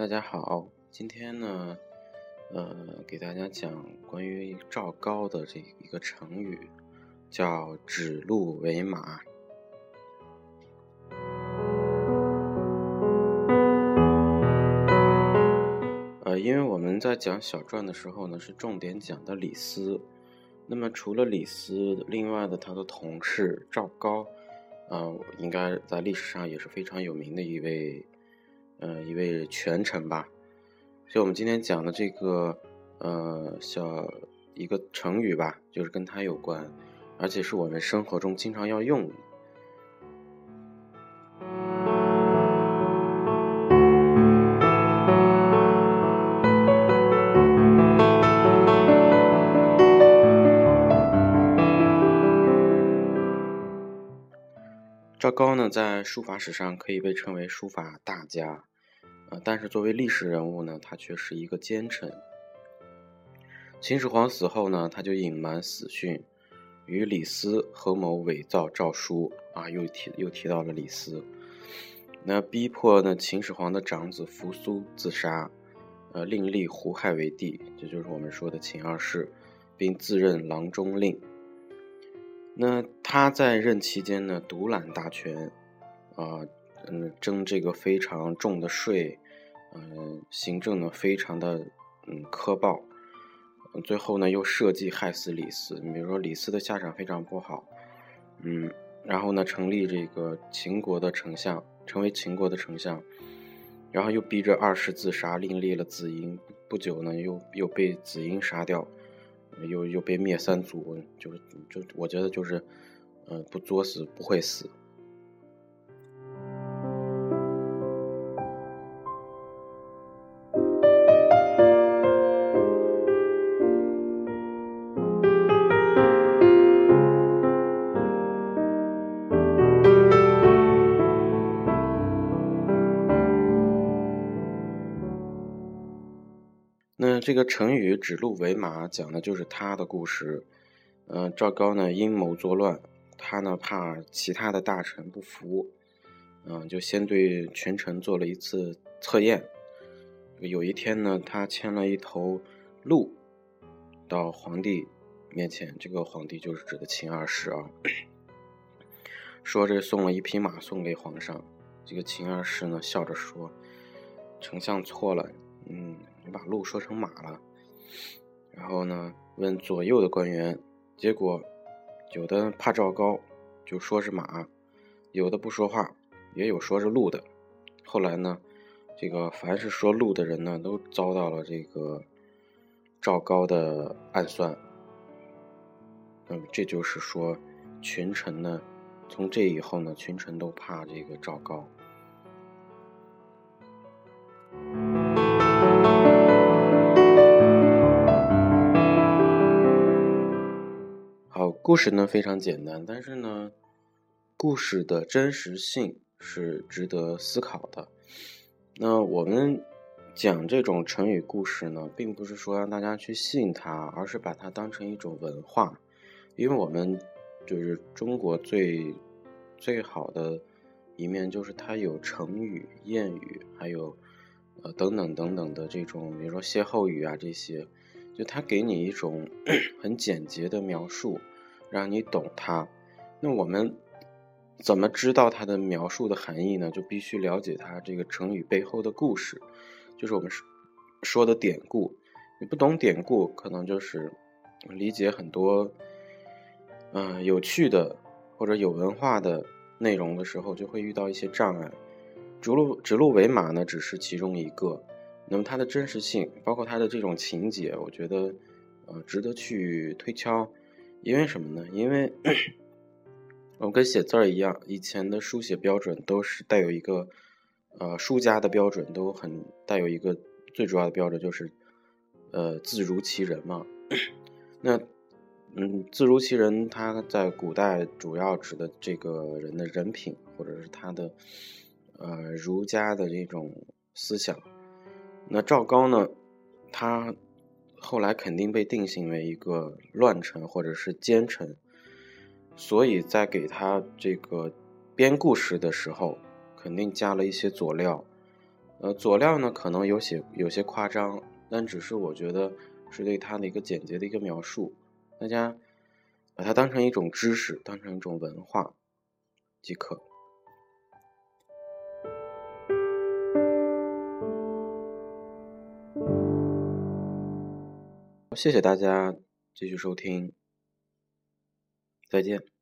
大家好，今天呢，呃，给大家讲关于赵高的这一个成语，叫指鹿为马。呃，因为我们在讲小传的时候呢，是重点讲的李斯。那么除了李斯，另外的他的同事赵高，呃，应该在历史上也是非常有名的一位。呃，一位权臣吧，所以我们今天讲的这个，呃，小一个成语吧，就是跟他有关，而且是我们生活中经常要用的。赵高呢，在书法史上可以被称为书法大家。啊，但是作为历史人物呢，他却是一个奸臣。秦始皇死后呢，他就隐瞒死讯，与李斯合谋伪造诏书。啊，又提又提到了李斯，那逼迫呢秦始皇的长子扶苏自杀，呃，另立胡亥为帝，这就是我们说的秦二世，并自任郎中令。那他在任期间呢，独揽大权，啊。嗯，征这个非常重的税，嗯，行政呢非常的嗯苛暴，嗯最后呢又设计害死李斯。你比如说李斯的下场非常不好，嗯，然后呢成立这个秦国的丞相，成为秦国的丞相，然后又逼着二世自杀，另立了子婴。不久呢又又被子婴杀掉，又又被灭三族，就就我觉得就是，呃，不作死不会死。那这个成语“指鹿为马”讲的就是他的故事。嗯，赵高呢阴谋作乱，他呢怕其他的大臣不服，嗯，就先对群臣做了一次测验。有一天呢，他牵了一头鹿到皇帝面前，这个皇帝就是指的秦二世啊，说这送了一匹马送给皇上。这个秦二世呢笑着说：“丞相错了。”嗯，你把鹿说成马了，然后呢，问左右的官员，结果有的怕赵高，就说是马；有的不说话，也有说是鹿的。后来呢，这个凡是说鹿的人呢，都遭到了这个赵高的暗算。嗯，这就是说，群臣呢，从这以后呢，群臣都怕这个赵高。故事呢非常简单，但是呢，故事的真实性是值得思考的。那我们讲这种成语故事呢，并不是说让大家去信它，而是把它当成一种文化。因为我们就是中国最最好的一面，就是它有成语、谚语，还有呃等等等等的这种，比如说歇后语啊这些，就它给你一种 很简洁的描述。让你懂它，那我们怎么知道它的描述的含义呢？就必须了解它这个成语背后的故事，就是我们说的典故。你不懂典故，可能就是理解很多嗯有趣的或者有文化的内容的时候，就会遇到一些障碍。指鹿指鹿为马呢，只是其中一个。那么它的真实性，包括它的这种情节，我觉得呃值得去推敲。因为什么呢？因为 我跟写字儿一样，以前的书写标准都是带有一个，呃，书家的标准都很带有一个最主要的标准就是，呃，字如其人嘛。那，嗯，字如其人，他在古代主要指的这个人的人品，或者是他的，呃，儒家的这种思想。那赵高呢，他。后来肯定被定性为一个乱臣或者是奸臣，所以在给他这个编故事的时候，肯定加了一些佐料，呃，佐料呢可能有些有些夸张，但只是我觉得是对他的一个简洁的一个描述，大家把它当成一种知识，当成一种文化即可。谢谢大家继续收听，再见。